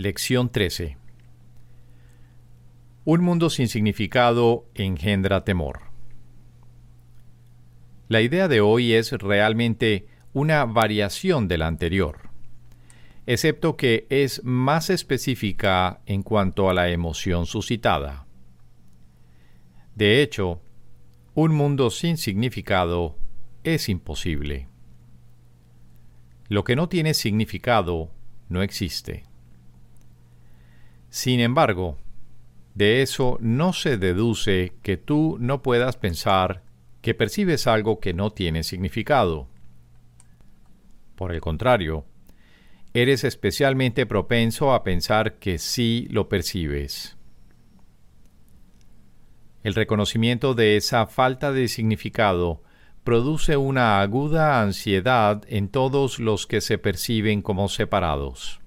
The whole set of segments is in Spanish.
Lección 13 Un mundo sin significado engendra temor. La idea de hoy es realmente una variación de la anterior, excepto que es más específica en cuanto a la emoción suscitada. De hecho, un mundo sin significado es imposible. Lo que no tiene significado no existe. Sin embargo, de eso no se deduce que tú no puedas pensar que percibes algo que no tiene significado. Por el contrario, eres especialmente propenso a pensar que sí lo percibes. El reconocimiento de esa falta de significado produce una aguda ansiedad en todos los que se perciben como separados.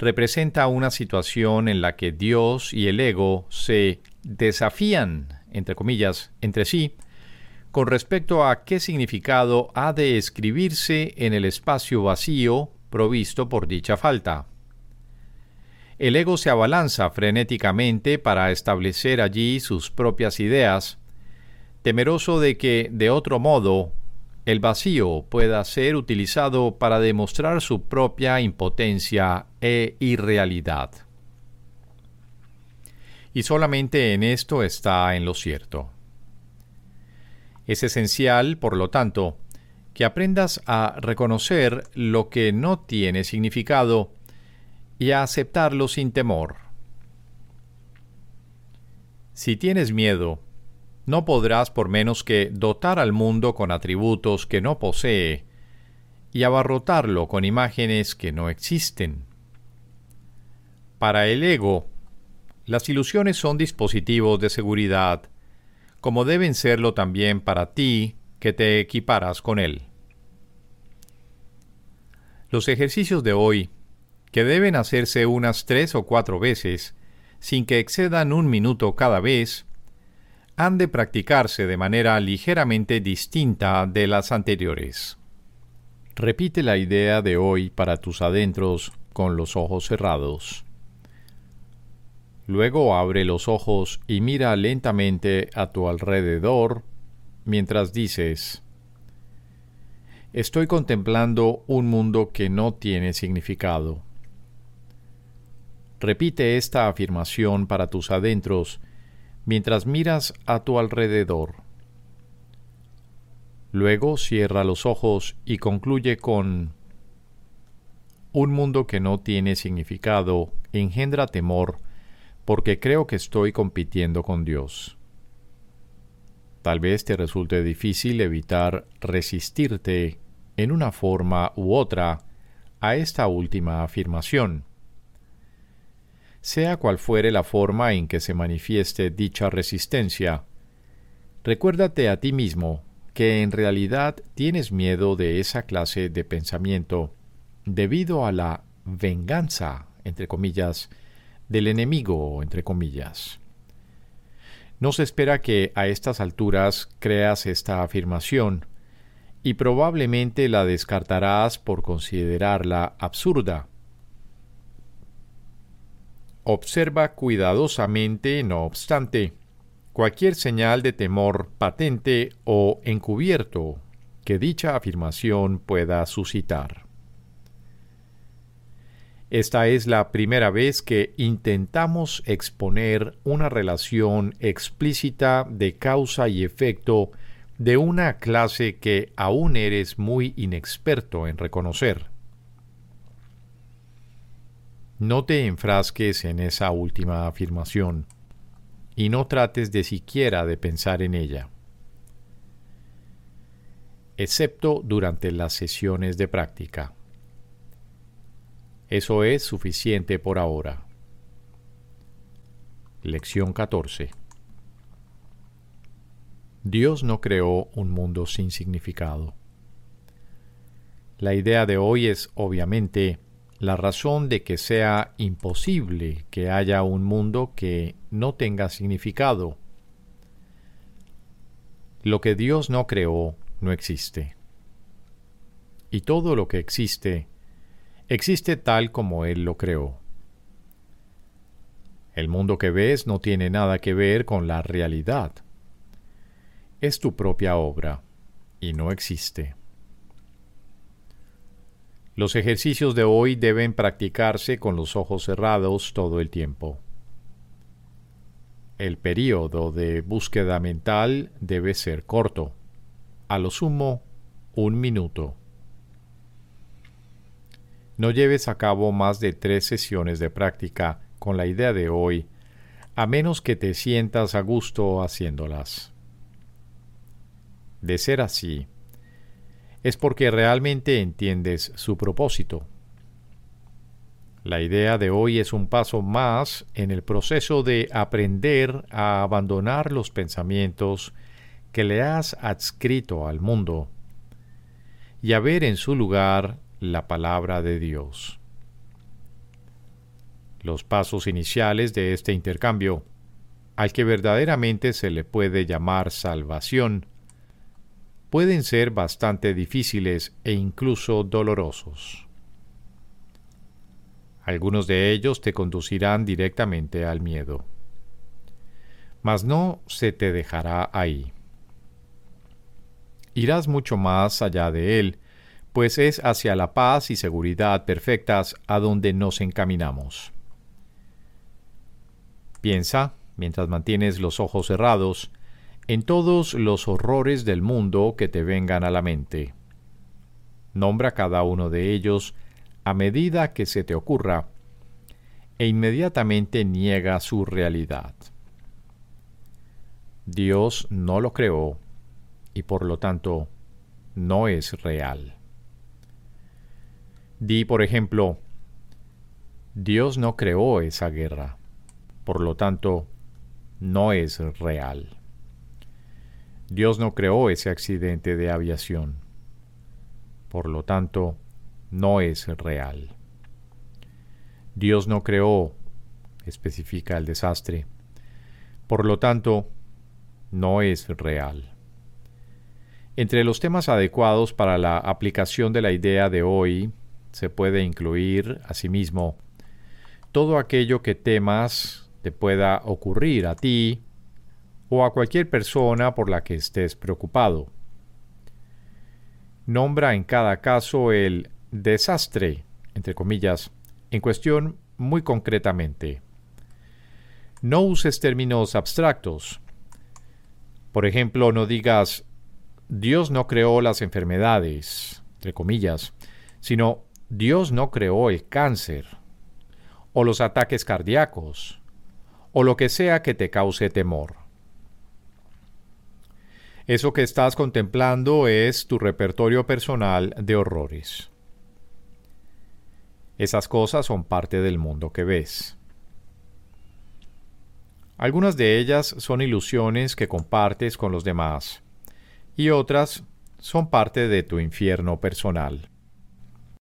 Representa una situación en la que Dios y el ego se desafían, entre comillas, entre sí, con respecto a qué significado ha de escribirse en el espacio vacío provisto por dicha falta. El ego se abalanza frenéticamente para establecer allí sus propias ideas, temeroso de que, de otro modo, el vacío pueda ser utilizado para demostrar su propia impotencia e irrealidad. Y solamente en esto está en lo cierto. Es esencial, por lo tanto, que aprendas a reconocer lo que no tiene significado y a aceptarlo sin temor. Si tienes miedo, no podrás por menos que dotar al mundo con atributos que no posee y abarrotarlo con imágenes que no existen. Para el ego, las ilusiones son dispositivos de seguridad, como deben serlo también para ti que te equiparas con él. Los ejercicios de hoy que deben hacerse unas tres o cuatro veces, sin que excedan un minuto cada vez, han de practicarse de manera ligeramente distinta de las anteriores. Repite la idea de hoy para tus adentros con los ojos cerrados. Luego abre los ojos y mira lentamente a tu alrededor mientras dices, Estoy contemplando un mundo que no tiene significado. Repite esta afirmación para tus adentros mientras miras a tu alrededor. Luego cierra los ojos y concluye con Un mundo que no tiene significado engendra temor porque creo que estoy compitiendo con Dios. Tal vez te resulte difícil evitar resistirte en una forma u otra a esta última afirmación sea cual fuere la forma en que se manifieste dicha resistencia. Recuérdate a ti mismo que en realidad tienes miedo de esa clase de pensamiento debido a la venganza, entre comillas, del enemigo, entre comillas. No se espera que a estas alturas creas esta afirmación, y probablemente la descartarás por considerarla absurda. Observa cuidadosamente, no obstante, cualquier señal de temor patente o encubierto que dicha afirmación pueda suscitar. Esta es la primera vez que intentamos exponer una relación explícita de causa y efecto de una clase que aún eres muy inexperto en reconocer. No te enfrasques en esa última afirmación y no trates de siquiera de pensar en ella, excepto durante las sesiones de práctica. Eso es suficiente por ahora. Lección 14. Dios no creó un mundo sin significado. La idea de hoy es obviamente la razón de que sea imposible que haya un mundo que no tenga significado. Lo que Dios no creó no existe. Y todo lo que existe existe tal como Él lo creó. El mundo que ves no tiene nada que ver con la realidad. Es tu propia obra y no existe. Los ejercicios de hoy deben practicarse con los ojos cerrados todo el tiempo. El período de búsqueda mental debe ser corto, a lo sumo un minuto. No lleves a cabo más de tres sesiones de práctica con la idea de hoy, a menos que te sientas a gusto haciéndolas. De ser así, es porque realmente entiendes su propósito. La idea de hoy es un paso más en el proceso de aprender a abandonar los pensamientos que le has adscrito al mundo y a ver en su lugar la palabra de Dios. Los pasos iniciales de este intercambio, al que verdaderamente se le puede llamar salvación, pueden ser bastante difíciles e incluso dolorosos. Algunos de ellos te conducirán directamente al miedo. Mas no se te dejará ahí. Irás mucho más allá de él, pues es hacia la paz y seguridad perfectas a donde nos encaminamos. Piensa, mientras mantienes los ojos cerrados, en todos los horrores del mundo que te vengan a la mente. Nombra cada uno de ellos a medida que se te ocurra e inmediatamente niega su realidad. Dios no lo creó y por lo tanto no es real. Di, por ejemplo, Dios no creó esa guerra, por lo tanto no es real. Dios no creó ese accidente de aviación. Por lo tanto, no es real. Dios no creó, especifica el desastre. Por lo tanto, no es real. Entre los temas adecuados para la aplicación de la idea de hoy se puede incluir, asimismo, todo aquello que temas te pueda ocurrir a ti o a cualquier persona por la que estés preocupado. Nombra en cada caso el desastre, entre comillas, en cuestión muy concretamente. No uses términos abstractos. Por ejemplo, no digas Dios no creó las enfermedades, entre comillas, sino Dios no creó el cáncer, o los ataques cardíacos, o lo que sea que te cause temor. Eso que estás contemplando es tu repertorio personal de horrores. Esas cosas son parte del mundo que ves. Algunas de ellas son ilusiones que compartes con los demás y otras son parte de tu infierno personal.